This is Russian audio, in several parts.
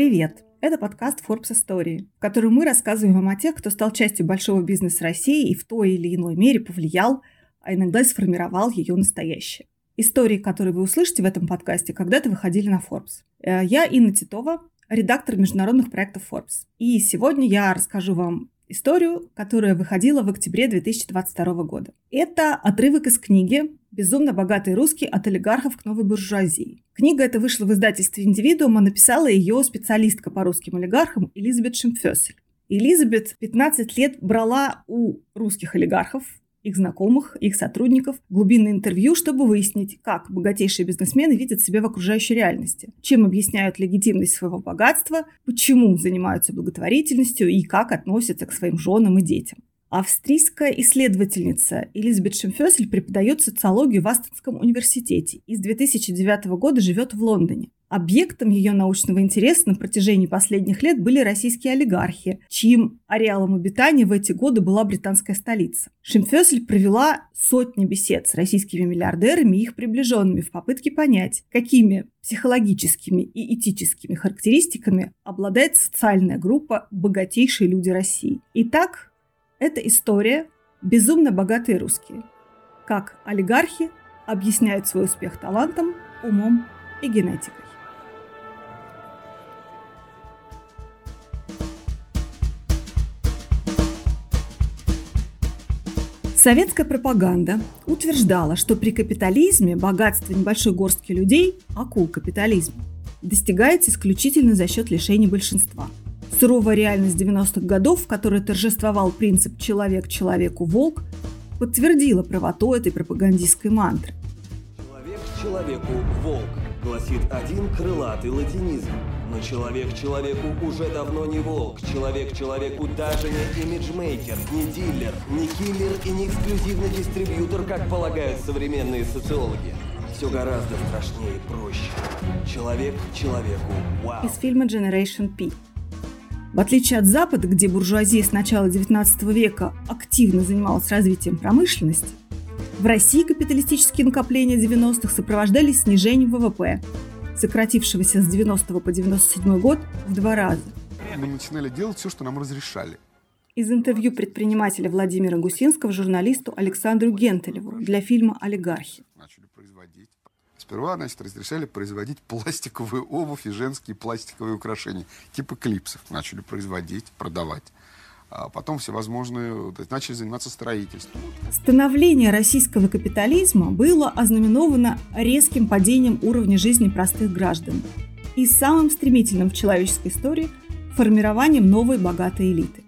Привет! Это подкаст Forbes Истории, в котором мы рассказываем вам о тех, кто стал частью большого бизнеса России и в той или иной мере повлиял, а иногда сформировал ее настоящее. Истории, которые вы услышите в этом подкасте, когда-то выходили на Forbes. Э, я Инна Титова, редактор международных проектов Forbes. И сегодня я расскажу вам историю, которая выходила в октябре 2022 года. Это отрывок из книги «Безумно богатый русский от олигархов к новой буржуазии». Книга эта вышла в издательстве «Индивидуум», а написала ее специалистка по русским олигархам Элизабет Шимфёсель. Элизабет 15 лет брала у русских олигархов их знакомых, их сотрудников, глубинное интервью, чтобы выяснить, как богатейшие бизнесмены видят себя в окружающей реальности, чем объясняют легитимность своего богатства, почему занимаются благотворительностью и как относятся к своим женам и детям. Австрийская исследовательница Элизабет Шемфёсель преподает социологию в Астонском университете и с 2009 года живет в Лондоне. Объектом ее научного интереса на протяжении последних лет были российские олигархи, чьим ареалом обитания в эти годы была британская столица. Шимфёсель провела сотни бесед с российскими миллиардерами и их приближенными в попытке понять, какими психологическими и этическими характеристиками обладает социальная группа «богатейшие люди России». Итак, это история «Безумно богатые русские». Как олигархи объясняют свой успех талантом, умом и генетикой. Советская пропаганда утверждала, что при капитализме богатство небольшой горстки людей, акул капитализма, достигается исключительно за счет лишений большинства. Суровая реальность 90-х годов, в которой торжествовал принцип «человек человеку волк», подтвердила правоту этой пропагандистской мантры. Человек человеку волк, гласит один крылатый латинизм. Но человек человеку уже давно не волк. Человек человеку даже не имиджмейкер, не дилер, не киллер и не эксклюзивный дистрибьютор, как полагают современные социологи. Все гораздо страшнее и проще. Человек человеку вау. Из фильма Generation P. В отличие от Запада, где буржуазия с начала XIX века активно занималась развитием промышленности, в России капиталистические накопления 90-х сопровождались снижением ВВП, сократившегося с 90 по 97 год в два раза. Мы начинали делать все, что нам разрешали. Из интервью предпринимателя Владимира Гусинского журналисту Александру Гентелеву для фильма «Олигархи». Сперва, значит, разрешали производить пластиковую обувь и женские пластиковые украшения, типа клипсов. Начали производить, продавать а потом всевозможные, начали заниматься строительством. Становление российского капитализма было ознаменовано резким падением уровня жизни простых граждан и самым стремительным в человеческой истории формированием новой богатой элиты.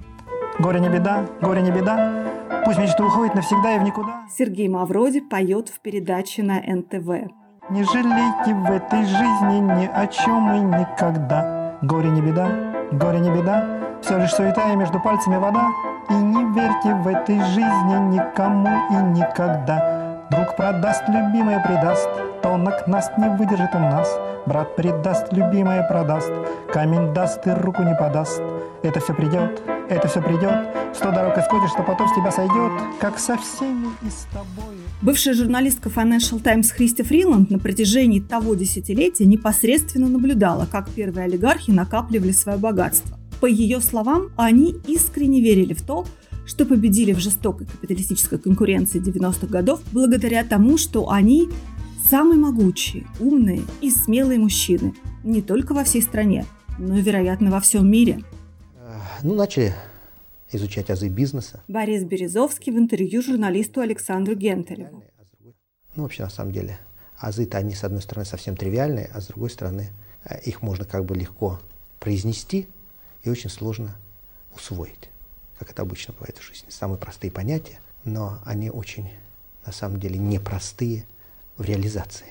Горе не беда, горе не беда, пусть мечта уходит навсегда и в никуда. Сергей Мавроди поет в передаче на НТВ. Не жалейте в этой жизни ни о чем и никогда. Горе не беда, горе не беда, все лишь суета и между пальцами вода. И не верьте в этой жизни никому и никогда. Друг продаст, любимое предаст, Тонок нас не выдержит у нас. Брат предаст, любимое продаст, Камень даст и руку не подаст. Это все придет, это все придет, Сто дорог исходишь, что потом с тебя сойдет, Как со всеми и с тобой. Бывшая журналистка Financial Times Христи Фриланд на протяжении того десятилетия непосредственно наблюдала, как первые олигархи накапливали свое богатство. По ее словам, они искренне верили в то, что победили в жестокой капиталистической конкуренции 90-х годов благодаря тому, что они самые могучие, умные и смелые мужчины не только во всей стране, но и, вероятно, во всем мире. Ну, начали изучать азы бизнеса. Борис Березовский в интервью журналисту Александру Гентелеву. Ну, вообще, на самом деле, азы-то они, с одной стороны, совсем тривиальные, а с другой стороны, э, их можно как бы легко произнести – и очень сложно усвоить, как это обычно бывает в жизни. Самые простые понятия, но они очень, на самом деле, непростые в реализации.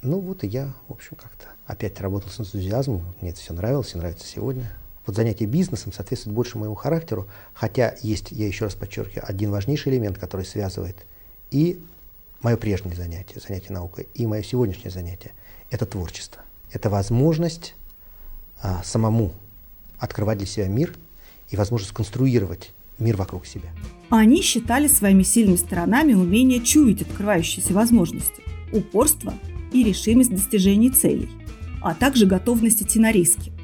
Ну вот и я, в общем, как-то опять работал с энтузиазмом, мне это все нравилось и нравится сегодня. Вот занятие бизнесом соответствует больше моему характеру, хотя есть, я еще раз подчеркиваю, один важнейший элемент, который связывает и мое прежнее занятие, занятие наукой, и мое сегодняшнее занятие – это творчество. Это возможность а, самому открывать для себя мир и возможность конструировать мир вокруг себя. Они считали своими сильными сторонами умение чуять открывающиеся возможности, упорство и решимость в достижении целей, а также готовность идти на риски.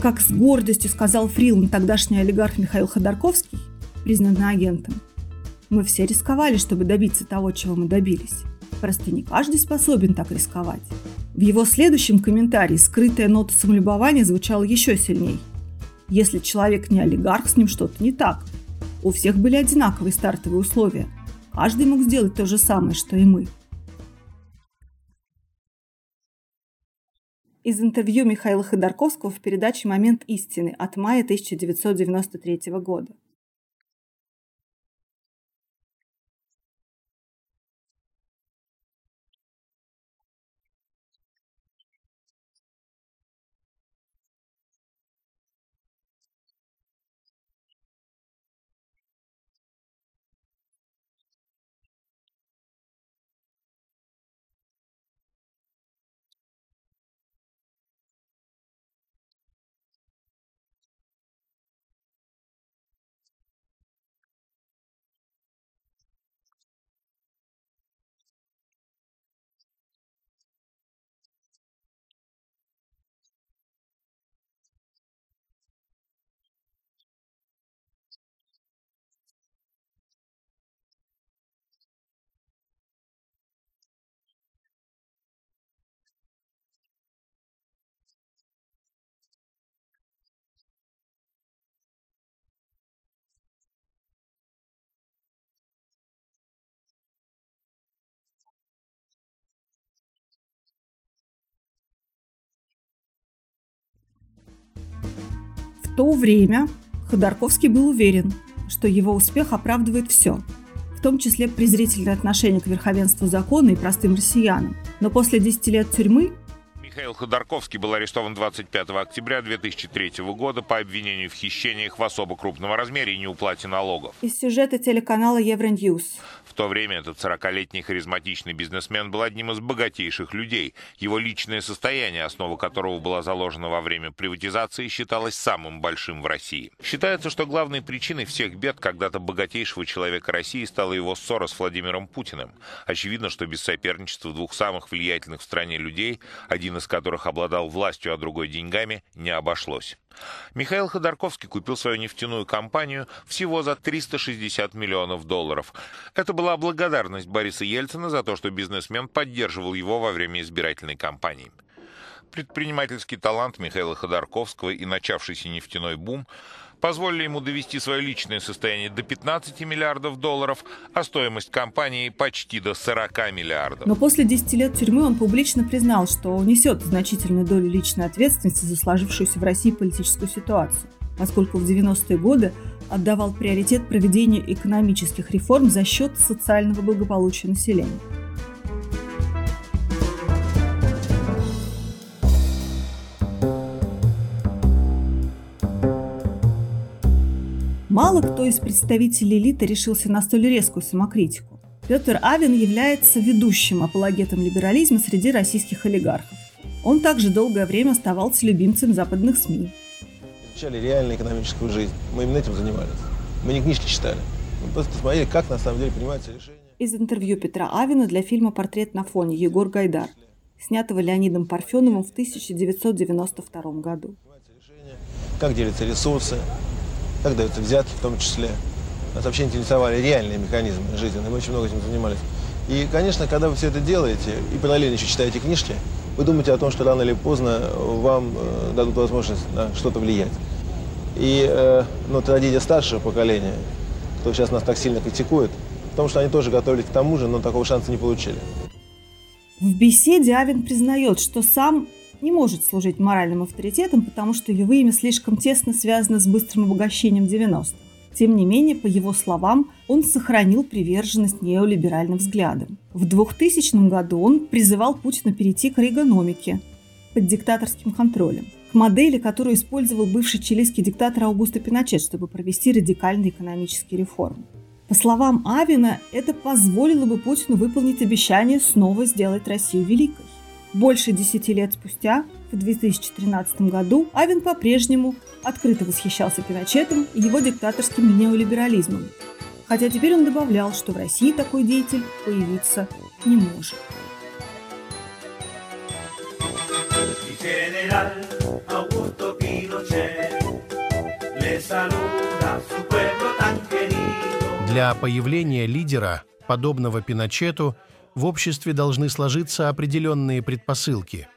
Как с гордостью сказал Фриланд тогдашний олигарх Михаил Ходорковский, признанный агентом, мы все рисковали, чтобы добиться того, чего мы добились. Просто не каждый способен так рисковать. В его следующем комментарии скрытая нота самолюбования звучала еще сильней. Если человек не олигарх, с ним что-то не так. У всех были одинаковые стартовые условия. Каждый мог сделать то же самое, что и мы. Из интервью Михаила Ходорковского в передаче «Момент истины» от мая 1993 года. То время Ходорковский был уверен, что его успех оправдывает все, в том числе презрительное отношение к верховенству закона и простым россиянам. Но после 10 лет тюрьмы Михаил Ходорковский был арестован 25 октября 2003 года по обвинению в хищениях в особо крупном размере и неуплате налогов. Из сюжета телеканала Евроньюз то время этот 40-летний харизматичный бизнесмен был одним из богатейших людей. Его личное состояние, основа которого была заложена во время приватизации, считалось самым большим в России. Считается, что главной причиной всех бед когда-то богатейшего человека России стала его ссора с Владимиром Путиным. Очевидно, что без соперничества двух самых влиятельных в стране людей, один из которых обладал властью, а другой деньгами, не обошлось. Михаил Ходорковский купил свою нефтяную компанию всего за 360 миллионов долларов. Это была благодарность Бориса Ельцина за то, что бизнесмен поддерживал его во время избирательной кампании. Предпринимательский талант Михаила Ходорковского и начавшийся нефтяной бум позволили ему довести свое личное состояние до 15 миллиардов долларов, а стоимость компании почти до 40 миллиардов. Но после 10 лет тюрьмы он публично признал, что несет значительную долю личной ответственности за сложившуюся в России политическую ситуацию, поскольку в 90-е годы отдавал приоритет проведению экономических реформ за счет социального благополучия населения. Мало кто из представителей элиты решился на столь резкую самокритику. Петр Авен является ведущим апологетом либерализма среди российских олигархов. Он также долгое время оставался любимцем западных СМИ. Изучали реальную экономическую жизнь. Мы именно этим занимались. Мы не книжки читали. Мы просто смотрели, как на самом деле принимаются решения. Из интервью Петра Авина для фильма «Портрет на фоне» Егор Гайдар, снятого Леонидом Парфеновым в 1992 году. Как делятся ресурсы, как даются взятки в том числе. Нас вообще интересовали реальные механизмы жизни, мы очень много этим занимались. И, конечно, когда вы все это делаете и параллельно еще читаете книжки, вы думаете о том, что рано или поздно вам э, дадут возможность на что-то влиять. И э, ну, трагедия старшего поколения, кто сейчас нас так сильно критикует, в том, что они тоже готовились к тому же, но такого шанса не получили. В беседе Авен признает, что сам не может служить моральным авторитетом, потому что его имя слишком тесно связано с быстрым обогащением 90-х. Тем не менее, по его словам, он сохранил приверженность неолиберальным взглядам. В 2000 году он призывал Путина перейти к регономике под диктаторским контролем, к модели, которую использовал бывший чилийский диктатор Аугусто Пиночет, чтобы провести радикальные экономические реформы. По словам Авина, это позволило бы Путину выполнить обещание снова сделать Россию великой. Больше десяти лет спустя, в 2013 году, Авен по-прежнему открыто восхищался Пиночетом и его диктаторским неолиберализмом. Хотя теперь он добавлял, что в России такой деятель появиться не может. Для появления лидера, подобного Пиночету, в обществе должны сложиться определенные предпосылки.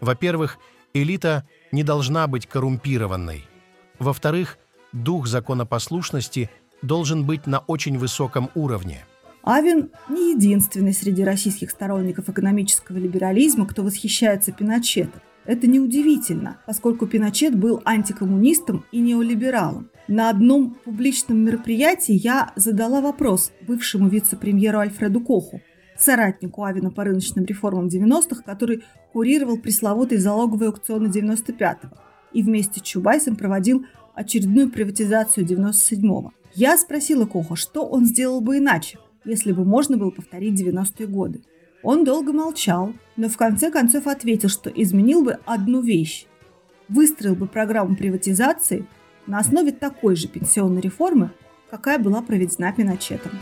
Во-первых, элита не должна быть коррумпированной. Во-вторых, дух законопослушности должен быть на очень высоком уровне. Авен не единственный среди российских сторонников экономического либерализма, кто восхищается Пиночетом. Это неудивительно, поскольку Пиночет был антикоммунистом и неолибералом. На одном публичном мероприятии я задала вопрос бывшему вице-премьеру Альфреду Коху, соратнику Авина по рыночным реформам 90-х, который курировал пресловутый залоговый аукцион 95-го и вместе с Чубайсом проводил очередную приватизацию 97-го. Я спросила Коха, что он сделал бы иначе, если бы можно было повторить 90-е годы. Он долго молчал, но в конце концов ответил, что изменил бы одну вещь. Выстроил бы программу приватизации на основе такой же пенсионной реформы, какая была проведена Пиночетом.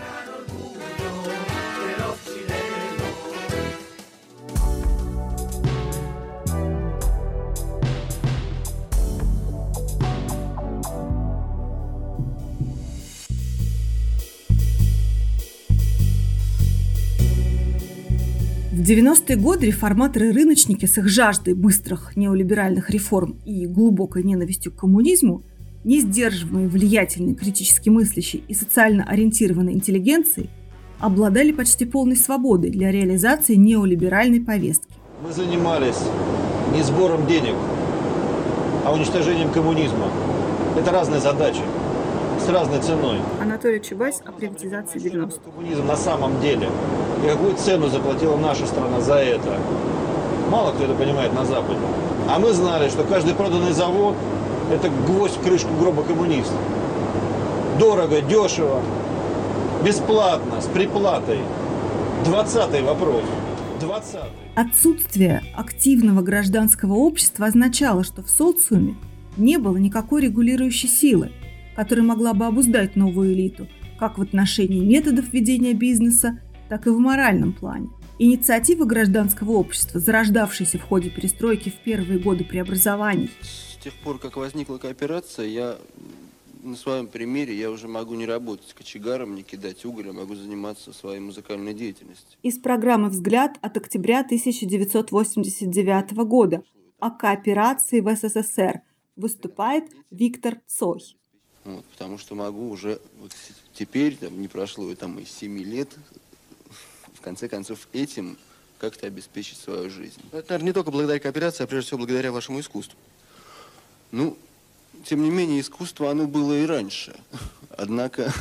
90-е годы реформаторы-рыночники с их жаждой быстрых неолиберальных реформ и глубокой ненавистью к коммунизму, не сдерживаемые влиятельной, критически мыслящей и социально ориентированной интеллигенцией, обладали почти полной свободой для реализации неолиберальной повестки. Мы занимались не сбором денег, а уничтожением коммунизма. Это разные задачи с разной ценой. Анатолий Чубайс о приватизации 90 Коммунизм на самом деле. И какую цену заплатила наша страна за это? Мало кто это понимает на Западе. А мы знали, что каждый проданный завод – это гвоздь в крышку гроба коммунистов. Дорого, дешево, бесплатно, с приплатой. Двадцатый вопрос. Двадцатый. Отсутствие активного гражданского общества означало, что в социуме не было никакой регулирующей силы, которая могла бы обуздать новую элиту, как в отношении методов ведения бизнеса, так и в моральном плане. Инициатива гражданского общества, зарождавшаяся в ходе перестройки в первые годы преобразований. С тех пор, как возникла кооперация, я на своем примере я уже могу не работать кочегаром, не кидать уголь, а могу заниматься своей музыкальной деятельностью. Из программы «Взгляд» от октября 1989 года о кооперации в СССР выступает Виктор Цой. Вот, потому что могу уже вот теперь, там, не прошло там и 7 лет, в конце концов, этим как-то обеспечить свою жизнь. Это, наверное, не только благодаря кооперации, а прежде всего благодаря вашему искусству. Ну, тем не менее, искусство, оно было и раньше. Однако...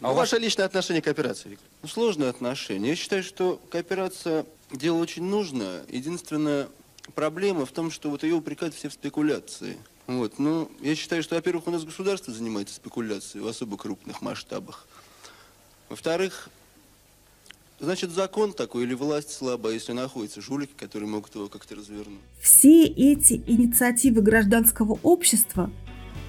А ну, ваше личное отношение к кооперации, Виктор? Ну, сложное отношение. Я считаю, что кооперация – дело очень нужное. Единственная проблема в том, что вот ее упрекают все в спекуляции – вот, ну, я считаю, что, во-первых, у нас государство занимается спекуляцией в особо крупных масштабах. Во-вторых, значит, закон такой или власть слабая, если находятся жулики, которые могут его как-то развернуть. Все эти инициативы гражданского общества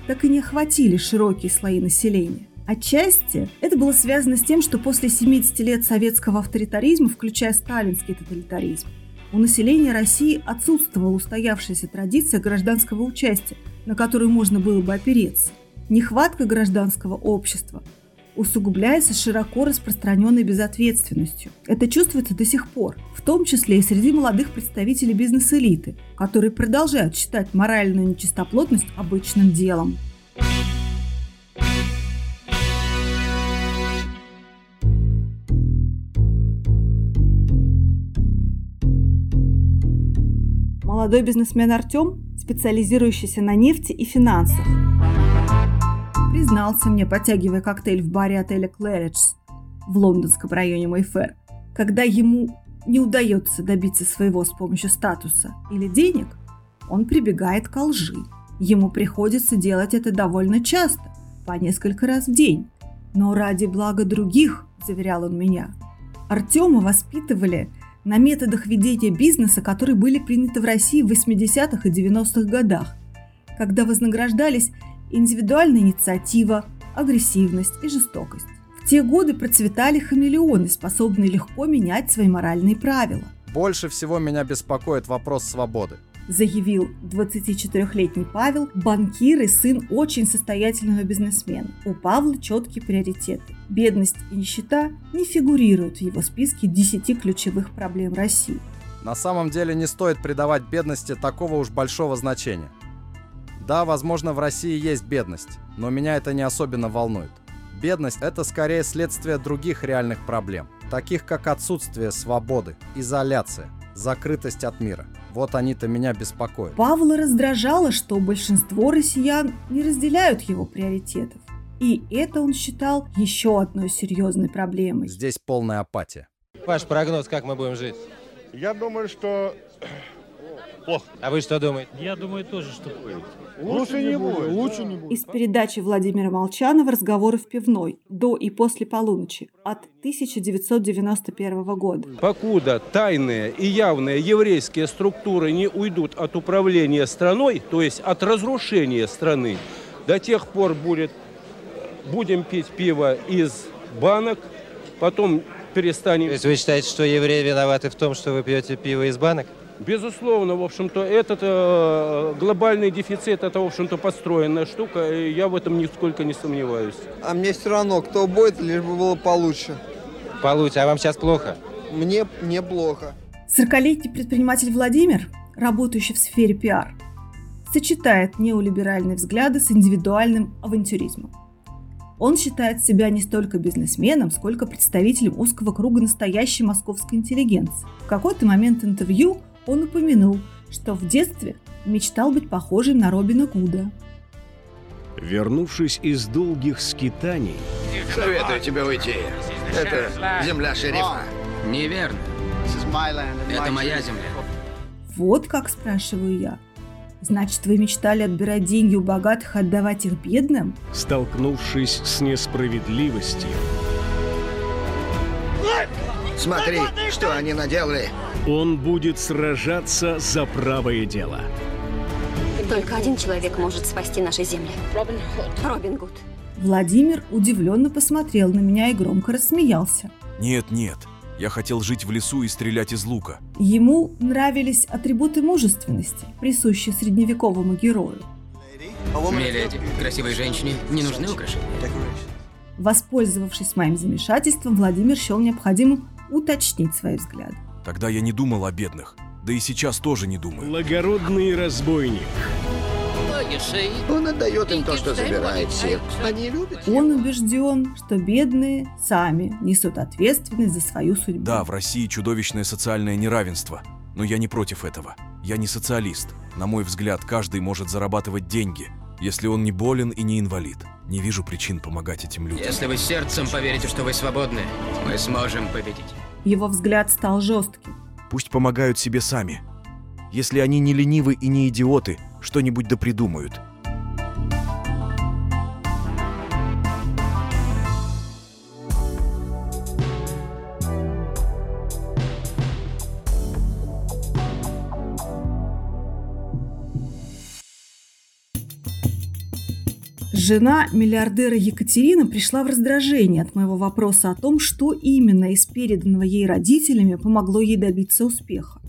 так и не охватили широкие слои населения. Отчасти это было связано с тем, что после 70 лет советского авторитаризма, включая сталинский тоталитаризм, у населения России отсутствовала устоявшаяся традиция гражданского участия – на которую можно было бы опереться. Нехватка гражданского общества усугубляется широко распространенной безответственностью. Это чувствуется до сих пор, в том числе и среди молодых представителей бизнес-элиты, которые продолжают считать моральную нечистоплотность обычным делом. Молодой бизнесмен Артем специализирующийся на нефти и финансах. Признался мне, потягивая коктейль в баре отеля Claridge's в лондонском районе Мэйфэр, когда ему не удается добиться своего с помощью статуса или денег, он прибегает к лжи. Ему приходится делать это довольно часто, по несколько раз в день. Но ради блага других, заверял он меня. Артема воспитывали на методах ведения бизнеса, которые были приняты в России в 80-х и 90-х годах, когда вознаграждались индивидуальная инициатива, агрессивность и жестокость. В те годы процветали хамелеоны, способные легко менять свои моральные правила. Больше всего меня беспокоит вопрос свободы. Заявил 24-летний Павел, банкир и сын очень состоятельного бизнесмена. У Павла четкие приоритеты. Бедность и нищета не фигурируют в его списке 10 ключевых проблем России. На самом деле не стоит придавать бедности такого уж большого значения. Да, возможно, в России есть бедность, но меня это не особенно волнует. Бедность – это скорее следствие других реальных проблем, таких как отсутствие свободы, изоляция, закрытость от мира. Вот они-то меня беспокоят. Павла раздражало, что большинство россиян не разделяют его приоритетов. И это он считал еще одной серьезной проблемой. Здесь полная апатия. Ваш прогноз, как мы будем жить? Я думаю, что плохо. А вы что думаете? Я думаю тоже, что Лучше не будет. Лучше не будет. Из передачи Владимира Молчанова «Разговоры в пивной» до и после полуночи от 1991 года. Покуда тайные и явные еврейские структуры не уйдут от управления страной, то есть от разрушения страны, до тех пор будет, будем пить пиво из банок, потом перестанем... То есть вы считаете, что евреи виноваты в том, что вы пьете пиво из банок? Безусловно, в общем-то, этот э, глобальный дефицит, это, в общем-то, построенная штука, и я в этом нисколько не сомневаюсь. А мне все равно, кто будет, лишь бы было получше. Получше, а вам сейчас плохо? Мне неплохо. 40-летний предприниматель Владимир, работающий в сфере пиар, сочетает неолиберальные взгляды с индивидуальным авантюризмом. Он считает себя не столько бизнесменом, сколько представителем узкого круга настоящей московской интеллигенции. В какой-то момент интервью он упомянул, что в детстве мечтал быть похожим на Робина Гуда. Вернувшись из долгих скитаний... Советую тебе уйти. Это земля шерифа. Неверно. Это моя земля. Вот как, спрашиваю я. Значит, вы мечтали отбирать деньги у богатых и отдавать их бедным? Столкнувшись с несправедливостью... Смотри, что они наделали. Он будет сражаться за правое дело. Только один человек может спасти наши земли. Робин Гуд. Владимир удивленно посмотрел на меня и громко рассмеялся. Нет, нет. Я хотел жить в лесу и стрелять из лука. Ему нравились атрибуты мужественности, присущие средневековому герою. Миледи, красивой женщине не нужны украшения. Воспользовавшись моим замешательством, Владимир счел необходимым уточнить свои взгляды. Тогда я не думал о бедных. Да и сейчас тоже не думаю. Благородный разбойник. Он отдает им то, что забирает сил. Они любят его. Он убежден, что бедные сами несут ответственность за свою судьбу. Да, в России чудовищное социальное неравенство. Но я не против этого. Я не социалист. На мой взгляд, каждый может зарабатывать деньги, если он не болен и не инвалид. Не вижу причин помогать этим людям. Если вы сердцем поверите, что вы свободны, мы сможем победить. Его взгляд стал жестким. Пусть помогают себе сами. Если они не ленивы и не идиоты, что-нибудь да Жена миллиардера Екатерина пришла в раздражение от моего вопроса о том, что именно из переданного ей родителями помогло ей добиться успеха.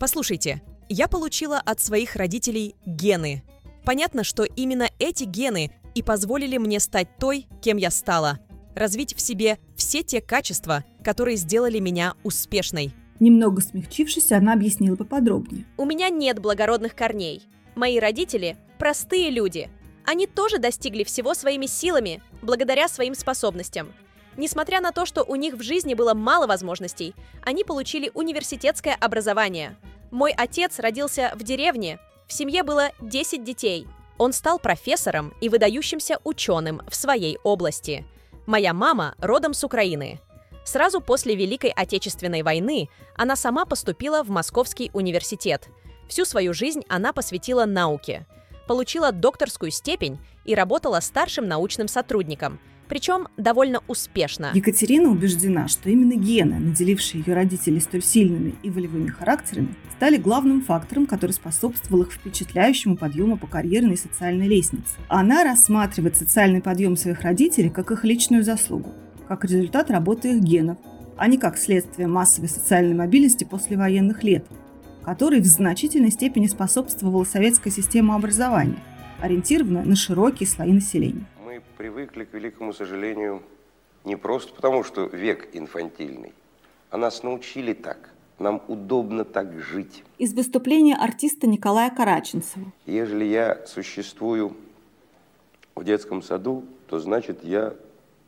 Послушайте, я получила от своих родителей гены. Понятно, что именно эти гены и позволили мне стать той, кем я стала. Развить в себе все те качества, которые сделали меня успешной. Немного смягчившись, она объяснила поподробнее. У меня нет благородных корней. Мои родители – простые люди. Они тоже достигли всего своими силами, благодаря своим способностям. Несмотря на то, что у них в жизни было мало возможностей, они получили университетское образование. Мой отец родился в деревне, в семье было 10 детей. Он стал профессором и выдающимся ученым в своей области. Моя мама родом с Украины. Сразу после Великой Отечественной войны она сама поступила в Московский университет. Всю свою жизнь она посвятила науке. Получила докторскую степень и работала старшим научным сотрудником – причем довольно успешно. Екатерина убеждена, что именно гены, наделившие ее родителей столь сильными и волевыми характерами, стали главным фактором, который способствовал их впечатляющему подъему по карьерной и социальной лестнице. Она рассматривает социальный подъем своих родителей как их личную заслугу, как результат работы их генов, а не как следствие массовой социальной мобильности после военных лет, которой в значительной степени способствовала советская система образования, ориентированная на широкие слои населения. Мы привыкли, к великому сожалению, не просто потому, что век инфантильный, а нас научили так. Нам удобно так жить. Из выступления артиста Николая Караченцева. Ежели я существую в детском саду, то значит я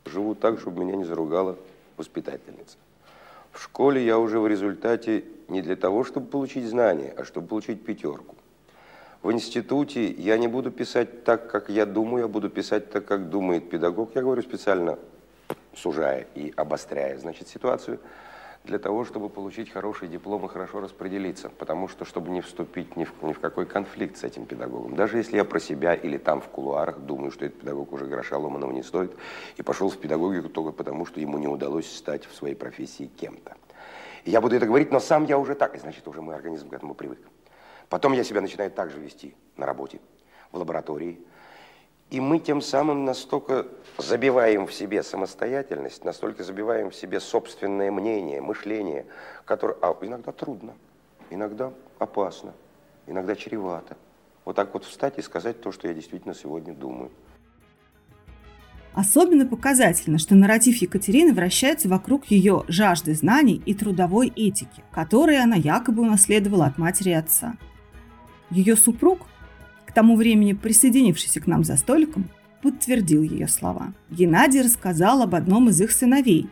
живу так, чтобы меня не заругала воспитательница. В школе я уже в результате не для того, чтобы получить знания, а чтобы получить пятерку. В институте я не буду писать так, как я думаю, я буду писать так, как думает педагог. Я говорю специально сужая и обостряя, значит, ситуацию – для того, чтобы получить хороший диплом и хорошо распределиться. Потому что, чтобы не вступить ни в, ни в какой конфликт с этим педагогом. Даже если я про себя или там в кулуарах думаю, что этот педагог уже гроша ломаного не стоит, и пошел в педагогику только потому, что ему не удалось стать в своей профессии кем-то. Я буду это говорить, но сам я уже так, и значит, уже мой организм к этому привык. Потом я себя начинаю так же вести на работе, в лаборатории, и мы тем самым настолько забиваем в себе самостоятельность, настолько забиваем в себе собственное мнение, мышление, которое а иногда трудно, иногда опасно, иногда чревато. Вот так вот встать и сказать то, что я действительно сегодня думаю. Особенно показательно, что нарратив Екатерины вращается вокруг ее жажды знаний и трудовой этики, которые она якобы унаследовала от матери и отца. Ее супруг тому времени присоединившийся к нам за столиком, подтвердил ее слова. Геннадий рассказал об одном из их сыновей,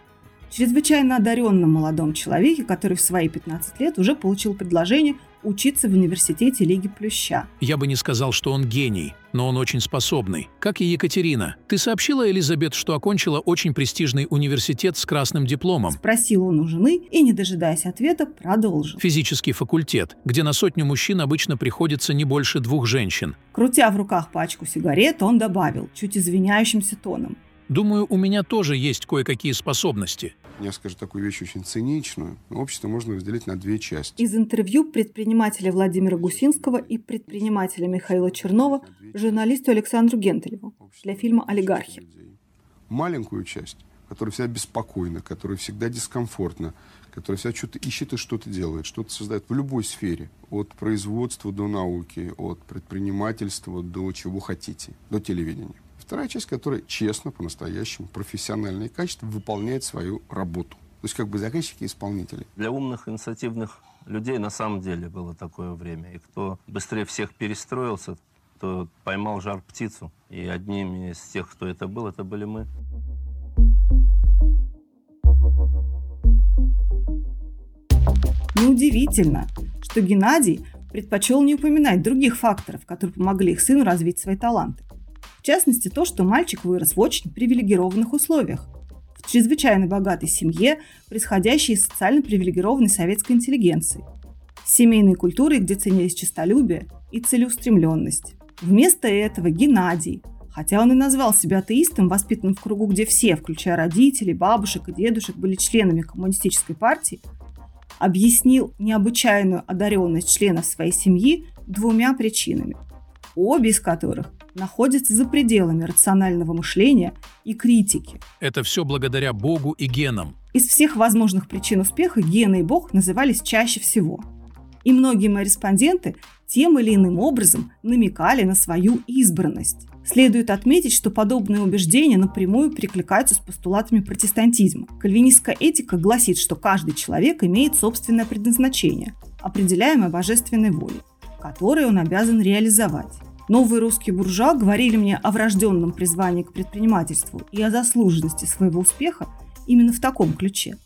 чрезвычайно одаренном молодом человеке, который в свои 15 лет уже получил предложение учиться в университете Лиги Плюща. Я бы не сказал, что он гений, но он очень способный. Как и Екатерина. Ты сообщила, Элизабет, что окончила очень престижный университет с красным дипломом? Спросил он у жены и, не дожидаясь ответа, продолжил. Физический факультет, где на сотню мужчин обычно приходится не больше двух женщин. Крутя в руках пачку сигарет, он добавил, чуть извиняющимся тоном. Думаю, у меня тоже есть кое-какие способности. Я скажу такую вещь очень циничную. Общество можно разделить на две части. Из интервью предпринимателя Владимира Гусинского и предпринимателя Михаила Чернова журналисту Александру Гентелеву для фильма «Олигархи». Маленькую часть, которая всегда беспокойна, которая всегда дискомфортна, которая всегда что-то ищет и что-то делает, что-то создает в любой сфере. От производства до науки, от предпринимательства до чего хотите, до телевидения. Вторая часть, которая честно, по-настоящему, профессионально и качественно выполняет свою работу. То есть как бы заказчики и исполнители. Для умных, инициативных людей на самом деле было такое время. И кто быстрее всех перестроился, то поймал жар птицу. И одними из тех, кто это был, это были мы. Неудивительно, что Геннадий предпочел не упоминать других факторов, которые помогли их сыну развить свои таланты. В частности, то, что мальчик вырос в очень привилегированных условиях. В чрезвычайно богатой семье, происходящей из социально привилегированной советской интеллигенции. Семейной культурой, где ценились честолюбие и целеустремленность. Вместо этого Геннадий, хотя он и назвал себя атеистом, воспитанным в кругу, где все, включая родителей, бабушек и дедушек, были членами коммунистической партии, объяснил необычайную одаренность членов своей семьи двумя причинами, обе из которых находится за пределами рационального мышления и критики. Это все благодаря Богу и генам. Из всех возможных причин успеха гены и Бог назывались чаще всего. И многие мои респонденты тем или иным образом намекали на свою избранность. Следует отметить, что подобные убеждения напрямую перекликаются с постулатами протестантизма. Кальвинистская этика гласит, что каждый человек имеет собственное предназначение, определяемое божественной волей, которое он обязан реализовать. Новые русские буржуа говорили мне о врожденном призвании к предпринимательству и о заслуженности своего успеха именно в таком ключе.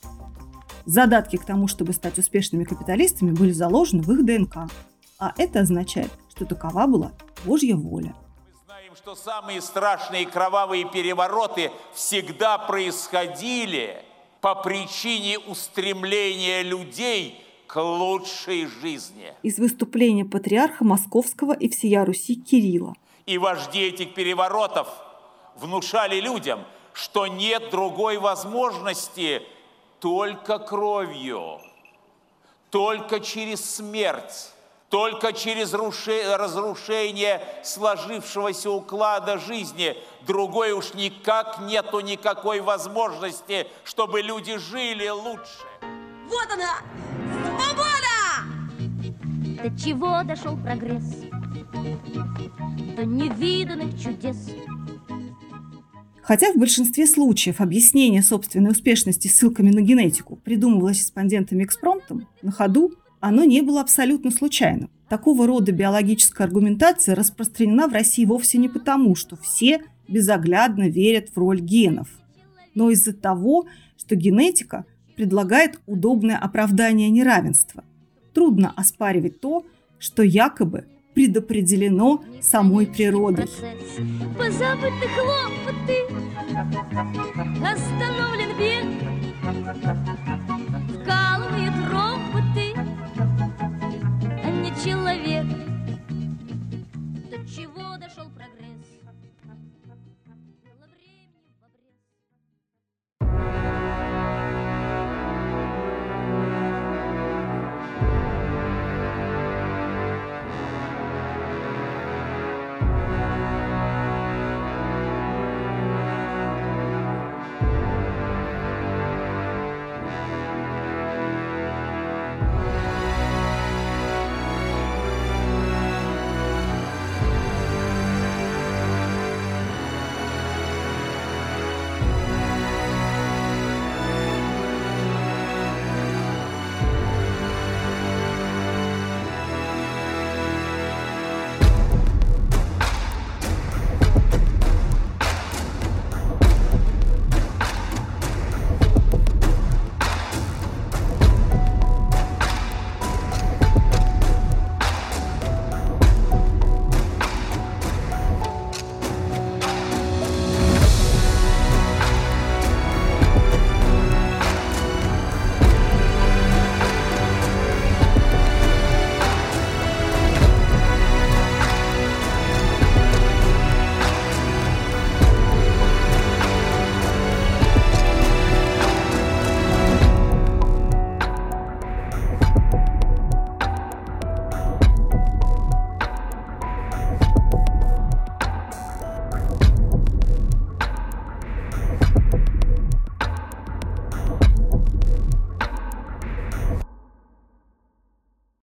Задатки к тому, чтобы стать успешными капиталистами, были заложены в их ДНК. А это означает, что такова была Божья воля. Мы знаем, что самые страшные кровавые перевороты всегда происходили по причине устремления людей – к лучшей жизни. Из выступления патриарха Московского и всея Руси Кирилла. И вожди этих переворотов внушали людям, что нет другой возможности только кровью, только через смерть, только через разрушение сложившегося уклада жизни. Другой уж никак нету никакой возможности, чтобы люди жили лучше. Вот она! До чего дошел прогресс? До невиданных чудес. Хотя в большинстве случаев объяснение собственной успешности ссылками на генетику придумывалось респондентами экспромтом, на ходу оно не было абсолютно случайным. Такого рода биологическая аргументация распространена в России вовсе не потому, что все безоглядно верят в роль генов, но из-за того, что генетика предлагает удобное оправдание неравенства. Трудно оспаривать то, что якобы предопределено самой природой. Остановлен век, вкалывают роботы, а не человек.